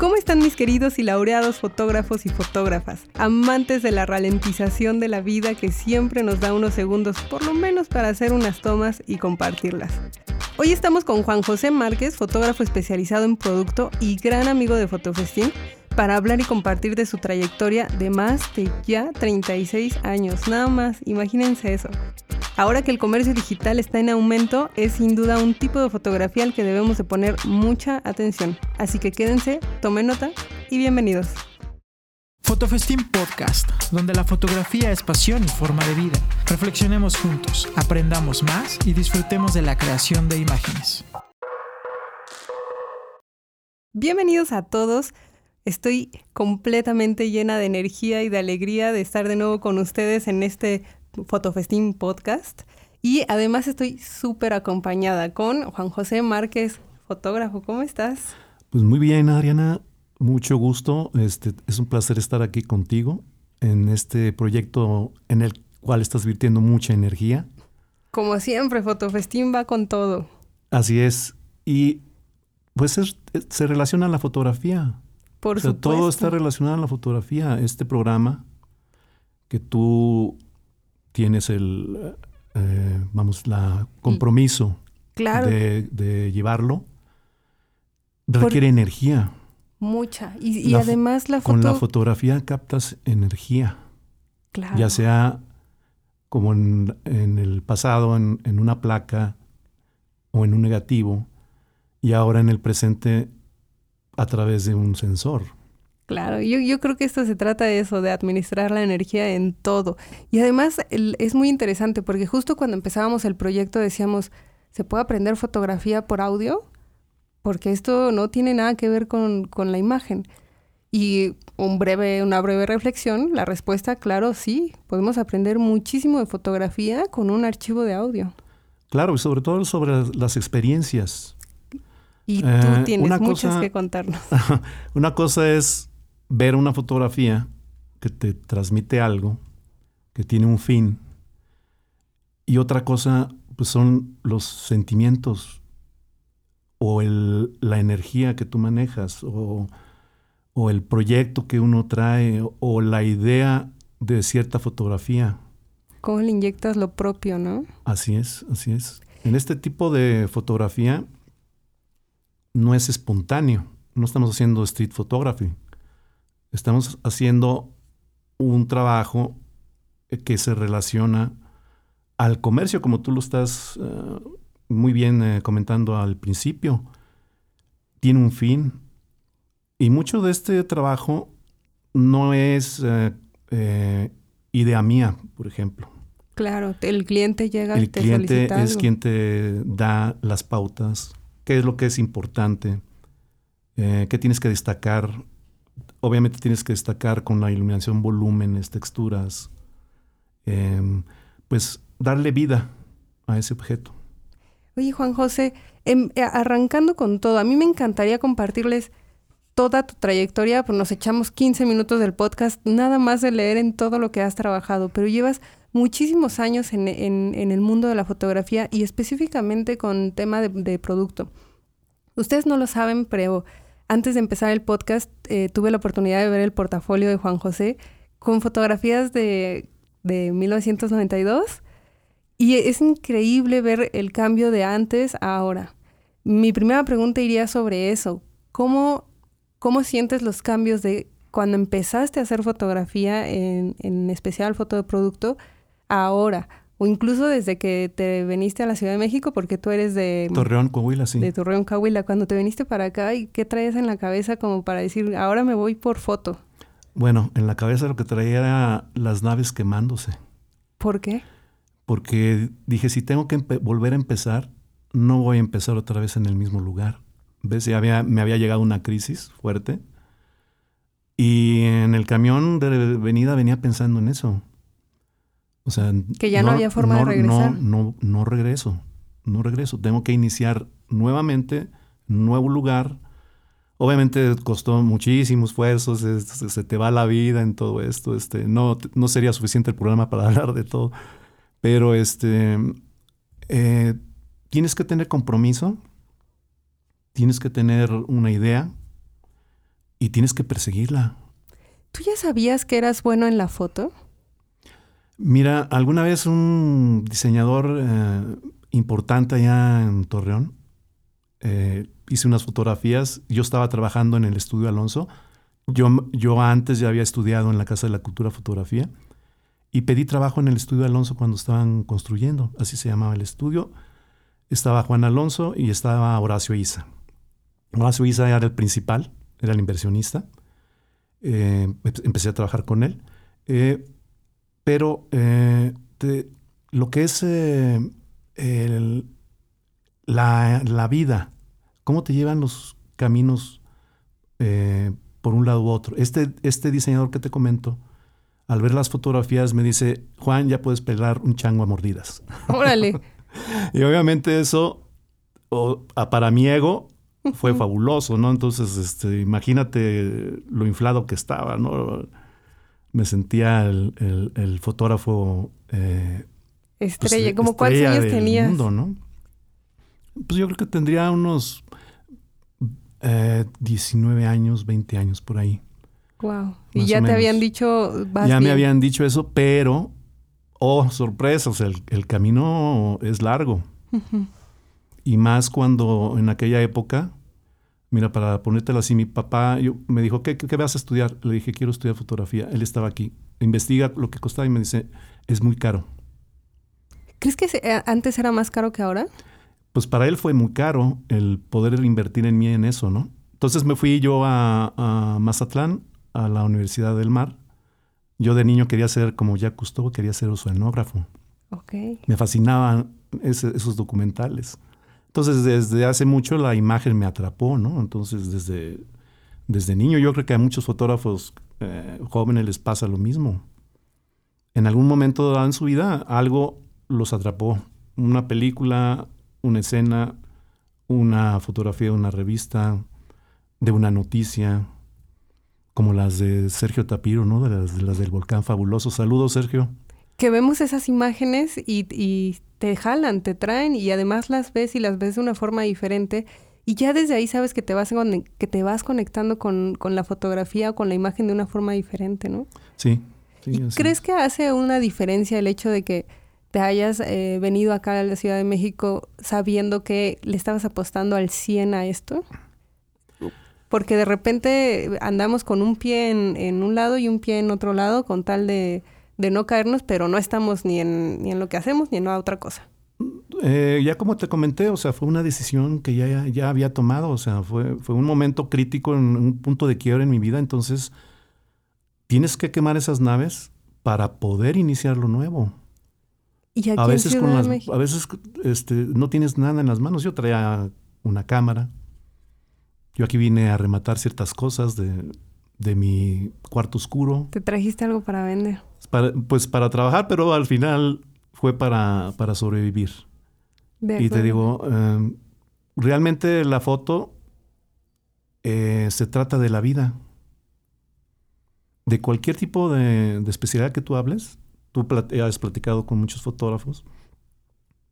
¿Cómo están mis queridos y laureados fotógrafos y fotógrafas? Amantes de la ralentización de la vida que siempre nos da unos segundos por lo menos para hacer unas tomas y compartirlas. Hoy estamos con Juan José Márquez, fotógrafo especializado en producto y gran amigo de Fotofestín, para hablar y compartir de su trayectoria de más de ya 36 años. Nada más, imagínense eso. Ahora que el comercio digital está en aumento, es sin duda un tipo de fotografía al que debemos de poner mucha atención. Así que quédense, tomen nota y bienvenidos. Fotofestín Podcast, donde la fotografía es pasión y forma de vida. Reflexionemos juntos, aprendamos más y disfrutemos de la creación de imágenes. Bienvenidos a todos. Estoy completamente llena de energía y de alegría de estar de nuevo con ustedes en este Fotofestín Podcast. Y además estoy súper acompañada con Juan José Márquez, fotógrafo. ¿Cómo estás? Pues muy bien, Adriana. Mucho gusto. Este, es un placer estar aquí contigo en este proyecto en el cual estás virtiendo mucha energía. Como siempre, Fotofestín va con todo. Así es. Y pues se relaciona a la fotografía. Por supuesto. Todo está relacionado a la fotografía. Este programa que tú tienes el, eh, vamos, la compromiso de, llevarlo, requiere energía. Mucha. Y, además la foto... Con la fotografía captas energía. Claro. Ya sea como en, el pasado, en, en, una placa o en un negativo, y ahora en el presente a través de un sensor. Claro, yo, yo, creo que esto se trata de eso, de administrar la energía en todo. Y además es muy interesante porque justo cuando empezábamos el proyecto decíamos, ¿se puede aprender fotografía por audio? Porque esto no tiene nada que ver con, con la imagen. Y un breve, una breve reflexión, la respuesta, claro, sí, podemos aprender muchísimo de fotografía con un archivo de audio. Claro, y sobre todo sobre las experiencias. Y tú eh, tienes muchas que contarnos. una cosa es ver una fotografía que te transmite algo, que tiene un fin, y otra cosa pues son los sentimientos o el, la energía que tú manejas o, o, el proyecto que uno trae o la idea de cierta fotografía. ¿Cómo le inyectas lo propio, no? Así es, así es. En este tipo de fotografía no es espontáneo, no estamos haciendo street photography estamos haciendo un trabajo que se relaciona al comercio, como tú lo estás eh, muy bien eh, comentando al principio. Tiene un fin. Y mucho de este trabajo no es eh, idea mía, por ejemplo. Claro, el cliente llega el te cliente es quien te da las pautas, qué es lo que es importante, qué tienes que destacar obviamente tienes que destacar con la iluminación, volúmenes, texturas, em, pues darle vida a ese objeto. Oye, Juan José, em, eh, arrancando con todo, a mí me encantaría compartirles toda tu trayectoria, pues nos echamos 15 minutos del podcast, nada más de leer en todo lo que has trabajado, pero llevas muchísimos años en, el mundo de la fotografía y específicamente con tema de, de producto. Ustedes no lo saben, pero antes de empezar el podcast, eh, tuve la oportunidad de ver el portafolio de Juan José con fotografías de, 1992 y es increíble ver el cambio de antes a ahora. Mi primera pregunta iría sobre eso. ¿Cómo, cómo sientes los cambios de cuando empezaste a hacer fotografía, en, en especial foto de producto, ahora? O incluso desde que te viniste a la Ciudad de México, porque tú eres de... Torreón, Coahuila, sí. De Torreón, Coahuila. Cuando te viniste para acá, ¿y qué traes en la cabeza como para decir, ahora me voy por foto? Bueno, en la cabeza lo que traía era las naves quemándose. ¿Por qué? Porque dije, si tengo que volver a empezar, no voy a empezar otra vez en el mismo lugar. ¿Ves? Ya había, me había llegado una crisis fuerte. Y en el camión de venida venía pensando en eso. O sea, que ya no, había forma de regresar. No, no, no regreso, no regreso. Tengo que iniciar nuevamente, nuevo lugar. Obviamente costó muchísimo esfuerzo, se, te va la vida en todo esto. Este, no, no sería suficiente el programa para hablar de todo. Pero este, eh, tienes que tener compromiso, tienes que tener una idea y tienes que perseguirla. ¿Tú ya sabías que eras bueno en la foto? Mira, alguna vez un diseñador eh, importante allá en Torreón eh, hice unas fotografías. Yo estaba trabajando en el estudio Alonso. Yo, yo antes ya había estudiado en la Casa de la Cultura Fotografía y pedí trabajo en el estudio Alonso cuando estaban construyendo. Así se llamaba el estudio. Estaba Juan Alonso y estaba Horacio Isa. Horacio Isa era el principal, era el inversionista. Eh, empecé a trabajar con él. Pero eh, lo que es la, la, vida, cómo te llevan los caminos por un lado u otro. Este, este diseñador que te comento, al ver las fotografías me dice, Juan, ya puedes pelar un chango a mordidas. Órale. y obviamente eso, para mi ego, fue fabuloso, ¿no? Entonces, este, imagínate lo inflado que estaba, ¿no? Me sentía el, fotógrafo... Eh, estrella, pues, ¿como cuántos años tenías? Mundo, ¿no? Pues yo creo que tendría unos 19 eh, años, 20 años por ahí. Wow. Y ya te habían dicho... ya me habían dicho eso, pero... Oh, sorpresa, o sea, el, camino es largo. Y más cuando en aquella época, mira, para ponértelo así, mi papá yo, me dijo, ¿qué, ¿qué, vas a estudiar? Le dije, quiero estudiar fotografía. Él estaba aquí. Investiga lo que costaba y me dice, es muy caro. ¿Crees que eh, antes era más caro que ahora? Pues para él fue muy caro el poder invertir en mí en eso, ¿no? Entonces me fui yo a, a Mazatlán, a la Universidad del Mar. Yo de niño quería ser, como ya Cousteau, quería ser oceanógrafo. Okay. Me fascinaban esos documentales. Entonces, desde hace mucho la imagen me atrapó, ¿no? Entonces, desde, desde niño yo creo que a muchos fotógrafos eh, jóvenes les pasa lo mismo. En algún momento en su vida algo los atrapó. Una película, una escena, una fotografía de una revista, de una noticia, como las de Sergio Tapiro, ¿no? De las, de las del volcán fabuloso. Saludos, Sergio. Que vemos esas imágenes y, y te jalan, te traen y además las ves y las ves de una forma diferente. Y ya desde ahí sabes que te vas, que te vas conectando con, la fotografía o con la imagen de una forma diferente, ¿no? Sí. ¿Crees que hace una diferencia el hecho de que te hayas eh, venido acá a la Ciudad de México sabiendo que le estabas apostando al 100 a esto? Porque de repente andamos con un pie en, en un lado y un pie en otro lado con tal de de no caernos, pero no estamos ni en, ni en lo que hacemos ni en otra cosa. Eh, ya como te comenté, o sea, fue una decisión que ya, ya había tomado, o sea, fue, fue un momento crítico, en un punto de quiebre en mi vida, entonces tienes que quemar esas naves para poder iniciar lo nuevo. ¿Y a veces con las, a veces este, no tienes nada en las manos. Yo traía una cámara. Yo aquí vine a rematar ciertas cosas de, de mi cuarto oscuro. ¿Te trajiste algo para vender? Pues para trabajar, pero al final fue para, para sobrevivir. y te digo, em, realmente la foto eh, se trata de la vida. De cualquier tipo de, especialidad que tú hables, tú has platicado con muchos fotógrafos,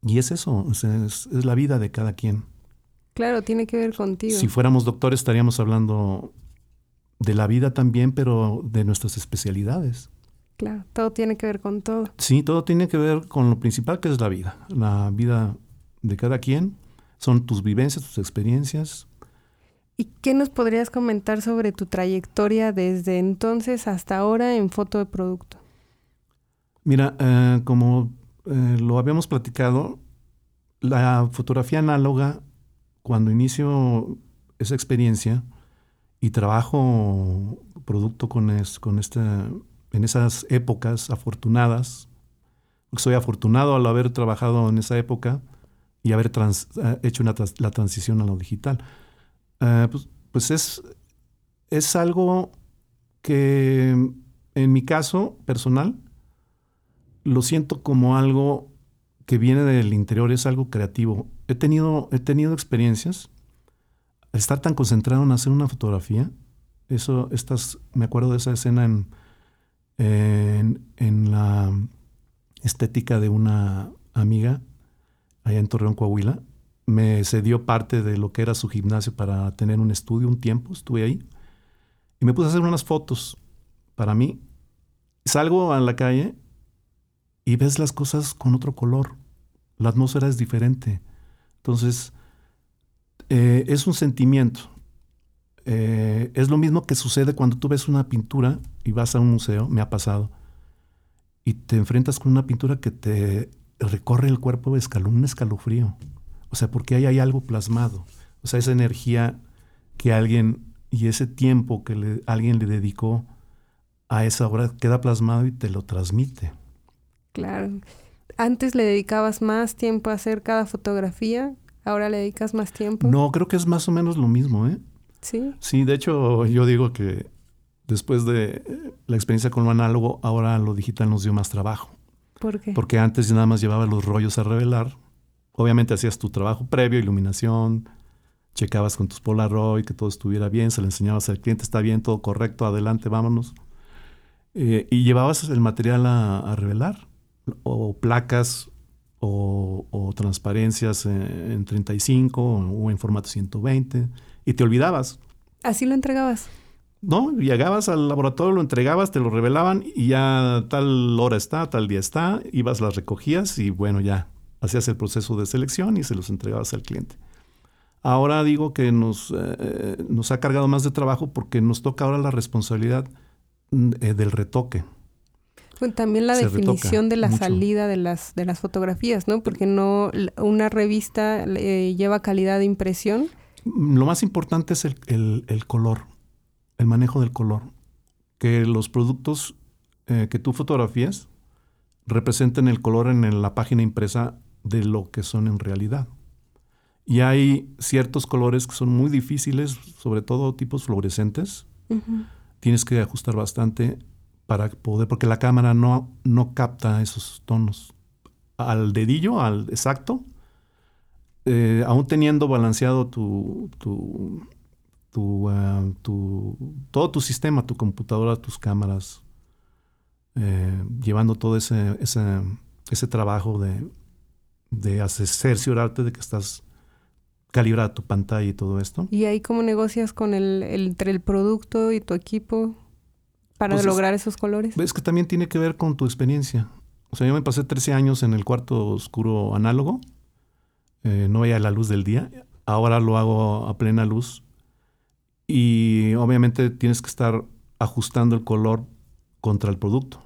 y es eso, es, es, la vida de cada quien. Claro, tiene que ver contigo. Si fuéramos doctores estaríamos hablando de la vida también, pero de nuestras especialidades. Claro, todo tiene que ver con todo. Sí, todo tiene que ver con lo principal que es la vida. La vida de cada quien son tus vivencias, tus experiencias. ¿Y qué nos podrías comentar sobre tu trayectoria desde entonces hasta ahora en foto de producto? Mira, eh, como eh, lo habíamos platicado, la fotografía análoga, cuando inicio esa experiencia y trabajo producto con, es, con este en esas épocas afortunadas. Soy afortunado al haber trabajado en esa época y haber eh, hecho la transición a lo digital. Eh, pues, pues, es, es algo que en mi caso personal lo siento como algo que viene del interior, es algo creativo. He tenido, he tenido experiencias. Estar tan concentrado en hacer una fotografía, eso, estas, me acuerdo de esa escena en, en, la estética de una amiga allá en Torreón, Coahuila. Me cedió parte de lo que era su gimnasio para tener un estudio un tiempo, estuve ahí. Y me puse a hacer unas fotos para mí. Salgo a la calle y ves las cosas con otro color. La atmósfera es diferente. Entonces, eh, es un sentimiento. Eh, es lo mismo que sucede cuando tú ves una pintura y vas a un museo, me ha pasado, y te enfrentas con una pintura que te recorre el cuerpo de un escalofrío. O sea, porque ahí hay algo plasmado. O sea, esa energía que alguien y ese tiempo que alguien le dedicó a esa obra queda plasmado y te lo transmite. Claro. Antes le dedicabas más tiempo a hacer cada fotografía, ahora le dedicas más tiempo. No, creo que es más o menos lo mismo, ¿eh? Sí. Sí, de hecho yo digo que después de la experiencia con lo análogo, ahora lo digital nos dio más trabajo. ¿Por qué? Porque antes nada más llevaba los rollos a revelar. Obviamente hacías tu trabajo previo, iluminación, checabas con tus Polaroid que todo estuviera bien, se le enseñabas al cliente, está bien, todo correcto, adelante, vámonos. Eh, y llevabas el material a, revelar, o placas, o, transparencias en, en 35 o en formato 120, y te olvidabas. ¿Así lo entregabas? No, llegabas al laboratorio, lo entregabas, te lo revelaban y ya tal hora está, tal día está, ibas, las recogías y bueno, ya hacías el proceso de selección y se los entregabas al cliente. Ahora digo que nos, eh, nos ha cargado más de trabajo porque nos toca ahora la responsabilidad mm, eh, del retoque. también la definición de la salida de las, de las fotografías, ¿no? Porque no una revista eh, lleva calidad de impresión. Lo más importante es el, el color el manejo del color. Que los productos eh, que tú fotografías representen el color en, la página impresa de lo que son en realidad. Y hay ciertos colores que son muy difíciles, sobre todo tipos fluorescentes. Tienes que ajustar bastante para poder, porque la cámara no, no capta esos tonos. Al dedillo, al exacto, eh, aún teniendo balanceado tu, tu, todo tu sistema, tu computadora, tus cámaras, eh, llevando todo ese, ese, trabajo de, de cerciorarte de que estás calibrada tu pantalla y todo esto. ¿Y ahí cómo negocias con el, entre el producto y tu equipo para pues lograr esos colores? Es que también tiene que ver con tu experiencia. O sea, yo me pasé 13 años en el cuarto oscuro análogo, eh, no veía la luz del día. Ahora lo hago a plena luz y obviamente tienes que estar ajustando el color contra el producto.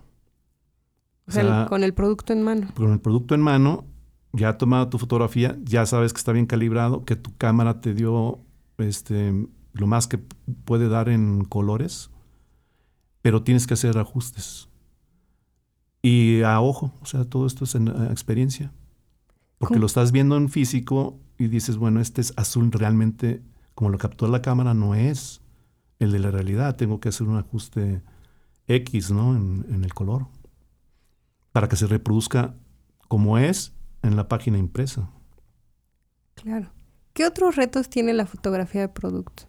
O sea, con el producto en mano. Con el producto en mano, ya ha tomado tu fotografía, ya sabes que está bien calibrado, que tu cámara te dio este, lo más que puede dar en colores, pero tienes que hacer ajustes. Y a ojo, o sea, todo esto es en experiencia. Porque lo estás viendo en físico y dices, bueno, este es azul realmente como lo captó la cámara, no es el de la realidad. Tengo que hacer un ajuste X ¿no? en, el color para que se reproduzca como es en la página impresa. Claro. ¿Qué otros retos tiene la fotografía de producto?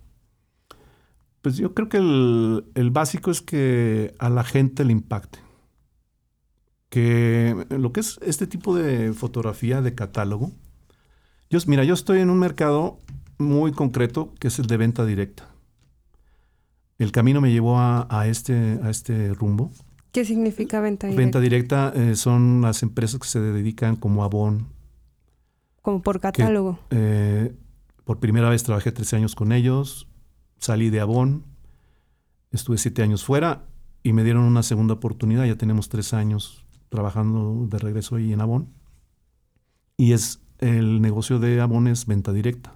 Pues yo creo que el, el, básico es que a la gente le impacte. Que lo que es este tipo de fotografía de catálogo. Yo, mira, yo estoy en un mercado muy concreto que es el de venta directa. El camino me llevó a, este, a este rumbo. ¿Qué significa venta directa? Venta directa eh, son las empresas que se dedican como Avon. Como por catálogo. Eh, por primera vez trabajé 13 años con ellos, salí de Avon, estuve 7 años fuera y me dieron una segunda oportunidad. Ya tenemos 3 años trabajando de regreso ahí en Avon. Y es el negocio de Avon es venta directa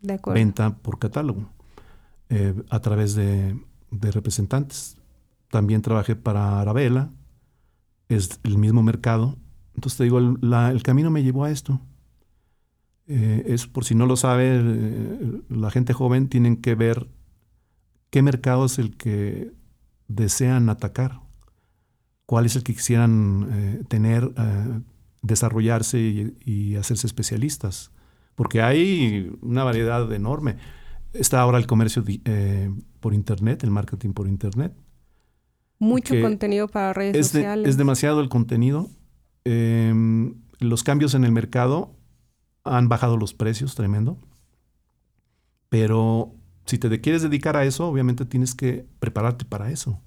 venta por catálogo eh, a través de, representantes. También trabajé para Arabella, es el mismo mercado. Entonces te digo, el, camino me llevó a esto. Eh, es por si no lo sabe, eh, la gente joven tienen que ver qué mercado es el que desean atacar, cuál es el que quisieran tener, desarrollarse y, hacerse especialistas porque hay una variedad enorme. Está ahora el comercio eh, por Internet, el marketing por Internet. Mucho contenido para redes sociales. es demasiado el contenido. Em, los cambios en el mercado han bajado los precios, tremendo. Pero si te quieres dedicar a eso, obviamente tienes que prepararte para eso.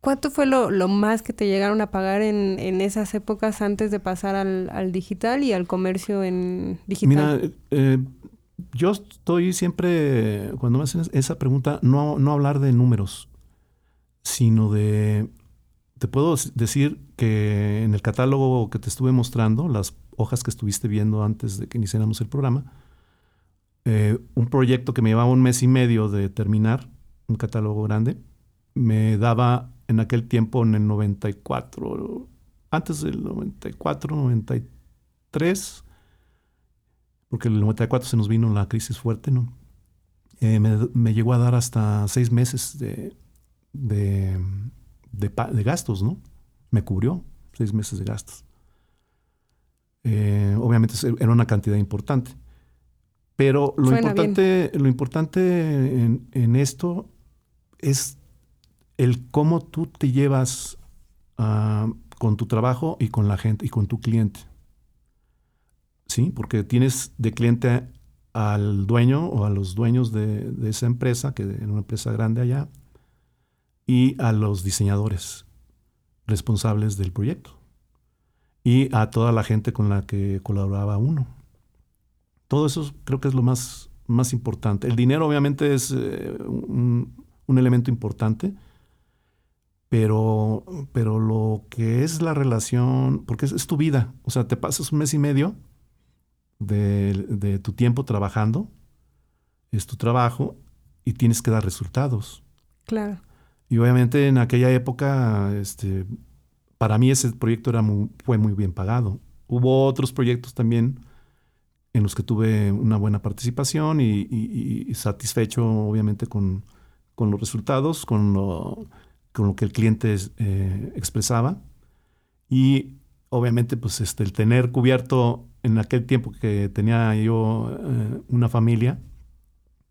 ¿Cuánto fue lo, más que te llegaron a pagar en, esas épocas antes de pasar al, digital y al comercio en digital? Mira, eh, yo estoy siempre, cuando me hacen esa pregunta, no, no hablar de números, sino de... Te puedo decir que en el catálogo que te estuve mostrando, las hojas que estuviste viendo antes de que iniciáramos el programa, eh, un proyecto que me llevaba un mes y medio de terminar, un catálogo grande, me daba en aquel tiempo, en el 94, antes del 94, 93, porque en el 94 se nos vino la crisis fuerte, ¿no? Eh, me, llegó a dar hasta seis meses de, de, gastos, ¿no? Me cubrió seis meses de gastos. Eh, obviamente era una cantidad importante. Pero lo importante, lo importante en, en, esto es el cómo tú te llevas uh, con tu trabajo y con la gente y con tu cliente. Sí, porque tienes de cliente al dueño o a los dueños de, esa empresa, que es una empresa grande allá, y a los diseñadores responsables del proyecto y a toda la gente con la que colaboraba uno. Todo eso creo que es lo más, más importante. El dinero obviamente es eh, un, elemento importante, pero, pero lo que es la relación, porque es, tu vida, o sea, te pasas un mes y medio de, tu tiempo trabajando, es tu trabajo y tienes que dar resultados. Claro. Y obviamente en aquella época, este, para mí ese proyecto era fue muy bien pagado. Hubo otros proyectos también en los que tuve una buena participación y, satisfecho obviamente con, con, los resultados, con lo, con lo que el cliente eh, expresaba. Y obviamente, pues este, el tener cubierto en aquel tiempo que tenía yo eh, una familia,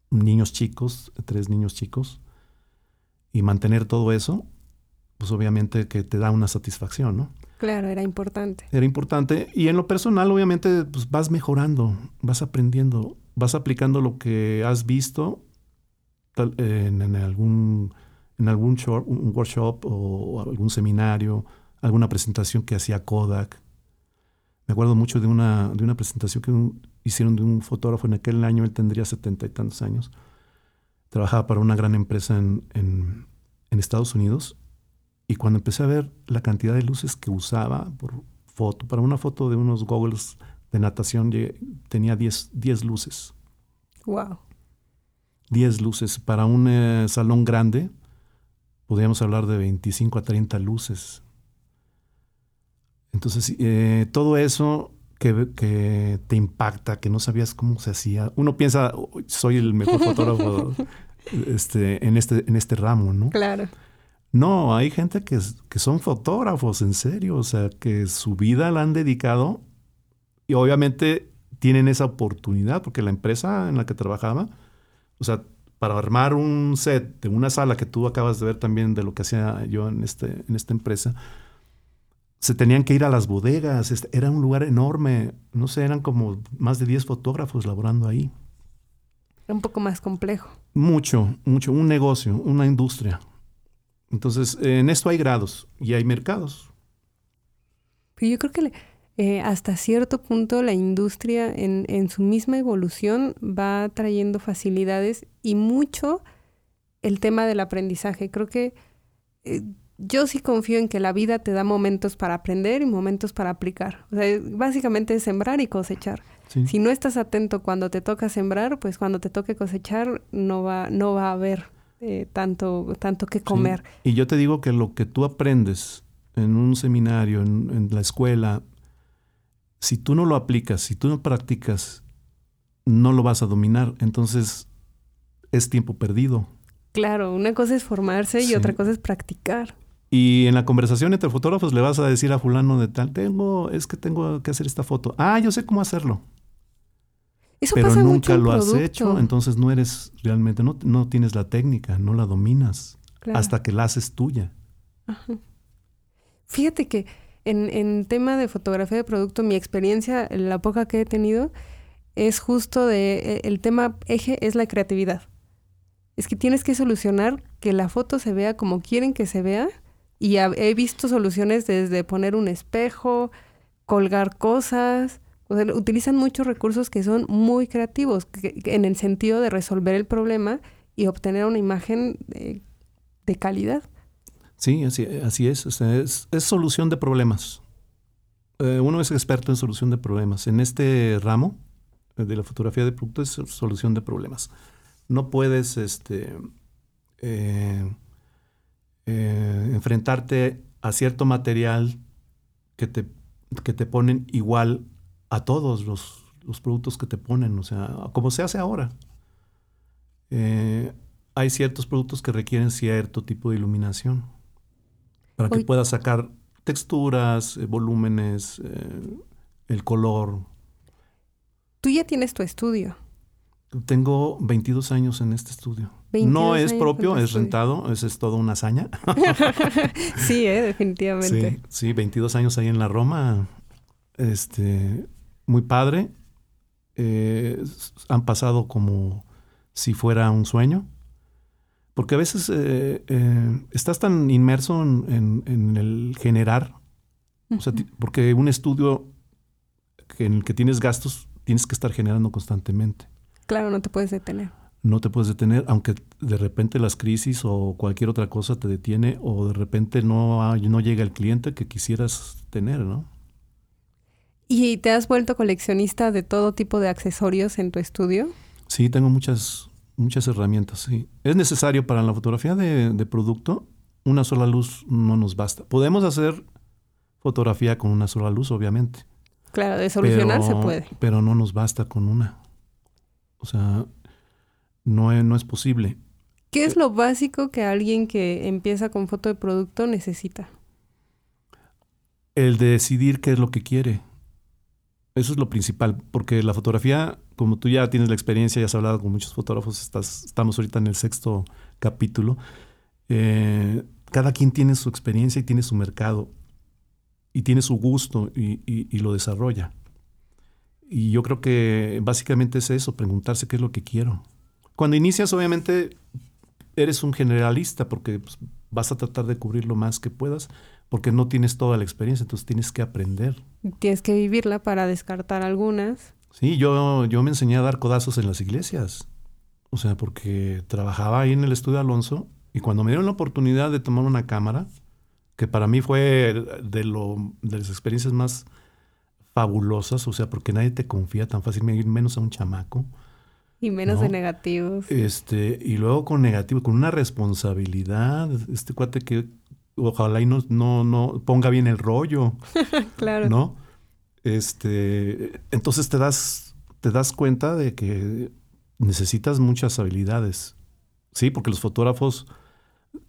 niños chicos, tres niños chicos, y mantener todo eso, pues obviamente que te da una satisfacción, ¿no? Claro, era importante. Era importante. Y en lo personal, obviamente, pues vas mejorando, vas aprendiendo, vas aplicando lo que has visto en algún en algún un workshop o, algún seminario, alguna presentación que hacía Kodak. Me acuerdo mucho de una, de una presentación que hicieron de un fotógrafo en aquel año, él tendría setenta y tantos años. Trabajaba para una gran empresa en, en, Estados Unidos y cuando empecé a ver la cantidad de luces que usaba por foto, para una foto de unos goggles de natación tenía 10 luces. Wow. 10 luces para un eh, salón grande podríamos hablar de 25 a 30 luces. Entonces, eh, todo eso que, te impacta, que no sabías cómo se hacía. Uno piensa, soy el mejor fotógrafo este, en, este, en este ramo, ¿no? Claro. No, hay gente que, que son fotógrafos, en serio, o sea, que su vida la han dedicado y obviamente tienen esa oportunidad, porque la empresa en la que trabajaba, o sea, para armar un set de una sala que tú acabas de ver también de lo que hacía yo en, este, en esta empresa, se tenían que ir a las bodegas, este, era un lugar enorme, no sé, eran como más de 10 fotógrafos laborando ahí. Era un poco más complejo. Mucho, mucho, un negocio, una industria. Entonces, en esto hay grados y hay mercados. Pero yo creo que eh, hasta cierto punto la industria en, en, su misma evolución va trayendo facilidades y mucho el tema del aprendizaje. Creo que eh, yo sí confío en que la vida te da momentos para aprender y momentos para aplicar. O sea, básicamente es sembrar y cosechar. Si no estás atento cuando te toca sembrar, pues cuando te toque cosechar no va, no va a haber eh, tanto, tanto que comer. Y yo te digo que lo que tú aprendes en un seminario, en la escuela, si tú no lo aplicas, si tú no practicas, no lo vas a dominar. Entonces es tiempo perdido. Claro, una cosa es formarse y otra cosa es practicar. Y en la conversación entre fotógrafos le vas a decir a fulano de tal, tengo, es que tengo que hacer esta foto. Ah, yo sé cómo hacerlo. Eso pero pasa nunca lo has hecho, entonces no eres realmente, no, no tienes la técnica, no la dominas hasta que la haces tuya. Fíjate que en, tema de fotografía de producto, mi experiencia, la poca que he tenido, es justo de, e, el tema eje es la creatividad. Es que tienes que solucionar que la foto se vea como quieren que se vea. Y he visto soluciones desde poner un espejo, colgar cosas. O sea, utilizan muchos recursos que son muy creativos en el sentido de resolver el problema y obtener una imagen de, calidad. Sí, así, así es. es. solución de problemas. Eh, uno es experto en solución de problemas. En este ramo de la fotografía de producto es solución de problemas. No puedes este, eh, eh, enfrentarte a cierto material que te, que te ponen igual a todos los, los, productos que te ponen, o sea, como se hace ahora. hay ciertos productos que requieren cierto tipo de iluminación para que puedas sacar texturas, eh, volúmenes, eh, el color. Tú ya tienes tu estudio. Tengo 22 años en este estudio. No es propio, es rentado, esa es toda una hazaña. sí, eh, definitivamente. Sí, sí, 22 años ahí en la Roma. Este, muy padre. han pasado como si fuera un sueño. Porque a veces eh, eh, estás tan inmerso en, el generar, o sea, porque un estudio en el que tienes gastos, tienes que estar generando constantemente. Claro, no te puedes detener. No te puedes detener, aunque de repente las crisis o cualquier otra cosa te detiene o de repente no, no llega el cliente que quisieras tener, ¿no? ¿Y te has vuelto coleccionista de todo tipo de accesorios en tu estudio? Sí, tengo muchas, muchas herramientas, sí. Es necesario para la fotografía de, producto, una sola luz no nos basta. Podemos hacer fotografía con una sola luz, obviamente. Claro, de solucionar se puede. Pero no nos basta con una. O sea, no es, no es posible. ¿Qué es lo básico que alguien que empieza con foto de producto necesita? El de decidir qué es lo que quiere. Eso es lo principal, porque la fotografía, como tú ya tienes la experiencia, ya has hablado con muchos fotógrafos, estás, estamos ahorita en el sexto capítulo, eh, cada quien tiene su experiencia y tiene su mercado y tiene su gusto y, lo desarrolla. Y yo creo que básicamente es eso, preguntarse qué es lo que quiero. Cuando inicias, obviamente, eres un generalista porque pues, vas a tratar de cubrir lo más que puedas, porque no tienes toda la experiencia, entonces tienes que aprender. Tienes que vivirla para descartar algunas. Sí, yo, yo me enseñé a dar codazos en las iglesias. O sea, porque trabajaba ahí en el estudio Alonso y cuando me dieron la oportunidad de tomar una cámara, que para mí fue de, lo, de las experiencias más fabulosas, o sea, porque nadie te confía tan fácilmente, menos a un chamaco. Y menos de negativos. Este, y luego con negativos, con una responsabilidad. Este cuate que ojalá y no, no, no ponga bien el rollo. claro. ¿No? Este, entonces te das, te das cuenta de que necesitas muchas habilidades. Sí, porque los fotógrafos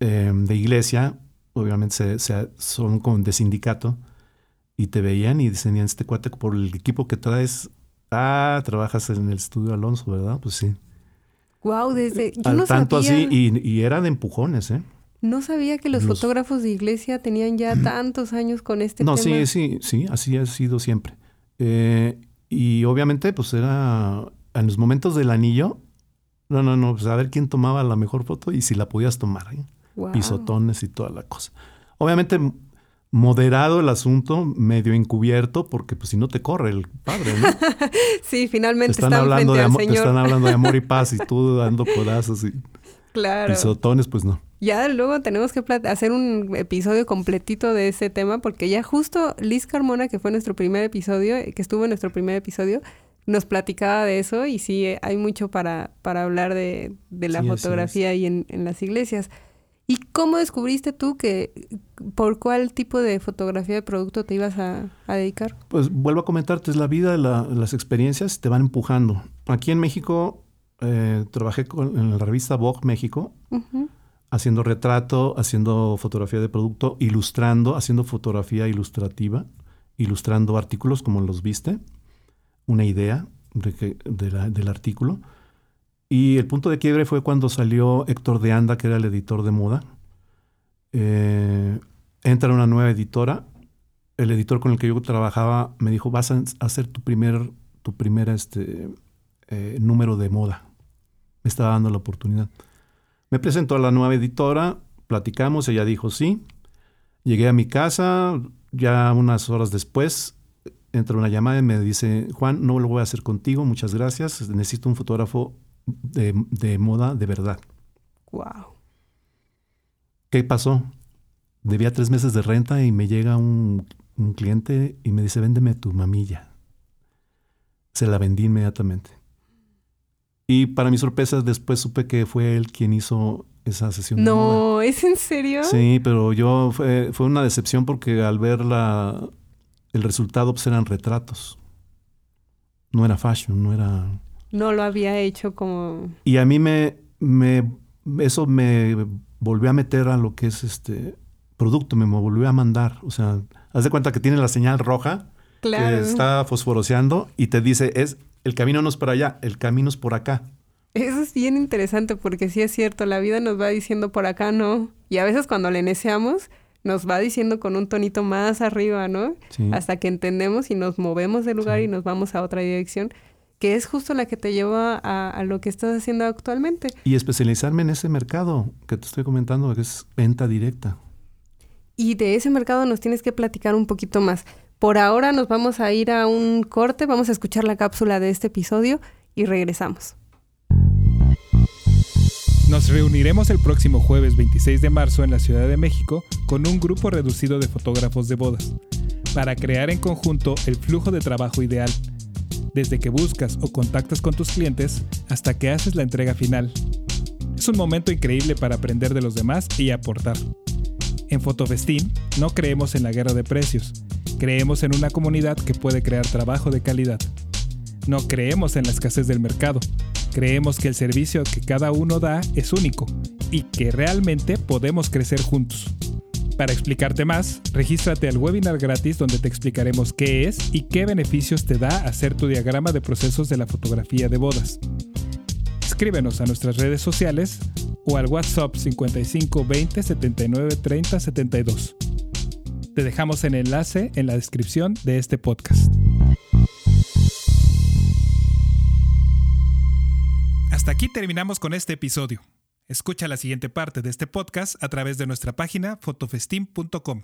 em, de iglesia, obviamente son como de sindicato, y te veían y decían, este cuate por el equipo que traes, ah, trabajas en el estudio Alonso, ¿verdad? Pues sí. Wow, desde... Al tanto así, y, y era de empujones, ¿eh? No sabía que los, fotógrafos de iglesia tenían ya tantos años con este no, tema. No, sí, sí, sí, así ha sido siempre. Eh, y obviamente, pues era en los momentos del anillo, no, no, no, pues a ver quién tomaba la mejor foto y si la podías tomar. ¿eh? Pisotones y toda la cosa. Obviamente moderado el asunto, medio encubierto, porque pues si no te corre el padre, ¿no? sí, finalmente están, hablando de amor, te están hablando de amor y paz y tú dando codazos y claro. pisotones, pues no. Ya luego tenemos que hacer un episodio completito de ese tema porque ya justo Liz Carmona, que fue nuestro primer episodio, eh, que estuvo en nuestro primer episodio, nos platicaba de eso y sí, eh, hay mucho para, para hablar de, la fotografía y en, las iglesias. ¿Y cómo descubriste tú que por cuál tipo de fotografía de producto te ibas a, dedicar? Pues vuelvo a comentarte, es la vida, las experiencias te van empujando. Aquí en México eh, trabajé con, en la revista Vogue México haciendo retrato, haciendo fotografía de producto, ilustrando, haciendo fotografía ilustrativa, ilustrando artículos como los viste, una idea del artículo. Y el punto de quiebre fue cuando salió Héctor de Anda, que era el editor de moda. Eh, entra una nueva editora. El editor con el que yo trabajaba me dijo, vas a hacer tu primer tu primer este, eh, número de moda. Me estaba dando la oportunidad. Me presentó a la nueva editora, platicamos, ella dijo sí. Llegué a mi casa, ya unas horas después entra una llamada y me dice, Juan, no lo voy a hacer contigo, muchas gracias, necesito un fotógrafo de, de moda de verdad. Wow. ¿Qué pasó? Debía tres meses de renta y me llega un, un cliente y me dice, véndeme tu mamilla. Se la vendí inmediatamente. Y para mi sorpresa, después supe que fue él quien hizo esa sesión. de moda. No, ¿es en serio? Sí, pero yo fue, fue una decepción porque al ver la, el resultado pues eran retratos. No era fashion, no era... No lo había hecho como... Y a mí me, me eso me volvió a meter a lo que es este producto, me volvió a mandar. O sea, haz de cuenta que tiene la señal roja Claro. que está fosforoseando y te dice es el camino no es para allá, el camino es por acá. Eso es bien interesante porque sí es cierto, la vida nos va diciendo por acá no. Y a veces cuando le neceamos, nos va diciendo con un tonito más arriba, ¿no? Sí. Hasta que entendemos y nos movemos del lugar Sí. y nos vamos a otra dirección, que es justo la que te lleva a, a lo que estás haciendo actualmente. Y especializarme en ese mercado que te estoy comentando, que es venta directa. Y de ese mercado nos tienes que platicar un poquito más. Por ahora nos vamos a ir a un corte, vamos a escuchar la cápsula de este episodio y regresamos. Nos reuniremos el próximo jueves 26 de marzo en la Ciudad de México con un grupo reducido de fotógrafos de bodas, para crear en conjunto el flujo de trabajo ideal, desde que buscas o contactas con tus clientes hasta que haces la entrega final. Es un momento increíble para aprender de los demás y aportar. En Fotofestín no creemos en la guerra de precios, creemos en una comunidad que puede crear trabajo de calidad. No creemos en la escasez del mercado, creemos que el servicio que cada uno da es único y que realmente podemos crecer juntos. Para explicarte más, regístrate al webinar gratis donde te explicaremos qué es y qué beneficios te da hacer tu diagrama de procesos de la fotografía de bodas. Escríbenos a nuestras redes sociales o al WhatsApp 55 20 79 30 72. Te dejamos el enlace en la descripción de este podcast. Hasta aquí terminamos con este episodio. Escucha la siguiente parte de este podcast a través de nuestra página fotofestim.com.